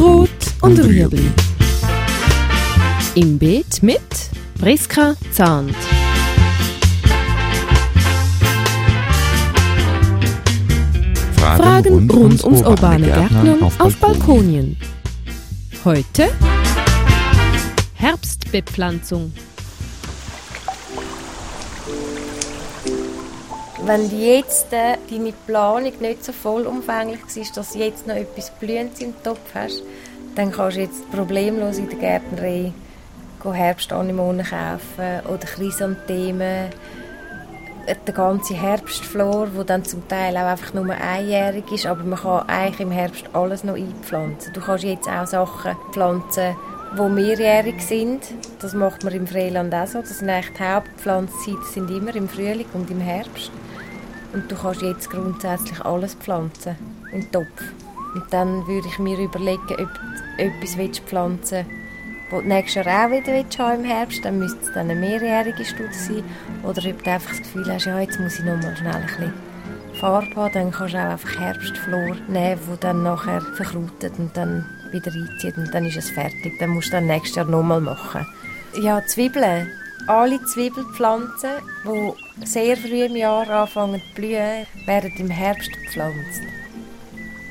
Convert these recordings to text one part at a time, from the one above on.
Rot und Rüebli. Im Beet mit Priska Zahnt. Fragen rund ums urbane Gärtnern auf Balkonien. Heute Herbstbepflanzung. Wenn jetzt äh, deine Planung nicht so vollumfänglich war, dass du jetzt noch etwas Blühendes im Topf hast, dann kannst du jetzt problemlos in der Gärtnerei Herbstanemonen kaufen oder Chrysanthemen. Äh, der ganze Herbstflor, wo dann zum Teil auch einfach nur einjährig ist, aber man kann eigentlich im Herbst alles noch einpflanzen. Du kannst jetzt auch Sachen pflanzen, die mehrjährig sind. Das macht man im Freiland auch so. Das sind eigentlich die Hauptpflanzzeiten sind immer im Frühling und im Herbst. Und du kannst jetzt grundsätzlich alles pflanzen im Topf. Und dann würde ich mir überlegen, ob du etwas pflanzen willst, das du nächstes Jahr auch wieder haben im Herbst, dann müsste es dann eine mehrjährige Studie sein. Oder ob du einfach das Gefühl hast, ja, jetzt muss ich noch mal schnell ein bisschen Farbe haben, dann kannst du auch einfach Herbstflor nehmen, die dann nachher verkrautet und dann wieder einzieht und dann ist es fertig. Dann musst du dann nächstes Jahr nochmal machen. Ja, Zwiebeln alle Zwiebelpflanzen, die sehr früh im Jahr anfangen zu blühen, werden im Herbst gepflanzt.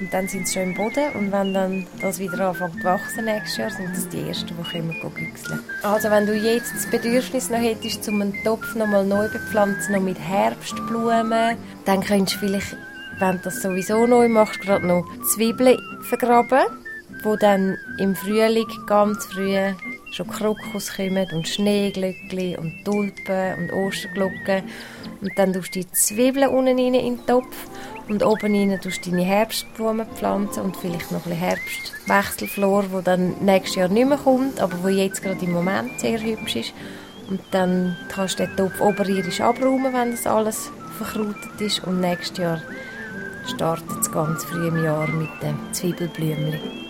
Und dann sind sie schon im Boden und wenn dann das wieder anfängt zu wachsen nächstes Jahr, sind das die ersten, die kommen güchseln. Also wenn du jetzt das Bedürfnis noch hättest, um einen Topf nochmal neu bepflanzen, noch mit Herbstblumen, dann könntest du vielleicht, wenn du das sowieso neu machst, gerade noch Zwiebeln vergraben, die dann im Frühling ganz früh schon Krokus kommen und Schneeglöckchen und Tulpen und Osterglocken. Und dann tust du die Zwiebeln unten rein in den Topf und oben rein tust du deine Herbstblumen pflanzen und vielleicht noch ein Herbstwechselflor, wo dann nächstes Jahr nicht mehr kommt, aber wo jetzt gerade im Moment sehr hübsch ist. Und dann kannst du den Topf oberirdisch abräumen, wenn das alles verkrautet ist. Und nächstes Jahr startet es ganz früh im Jahr mit den Zwiebelblümchen.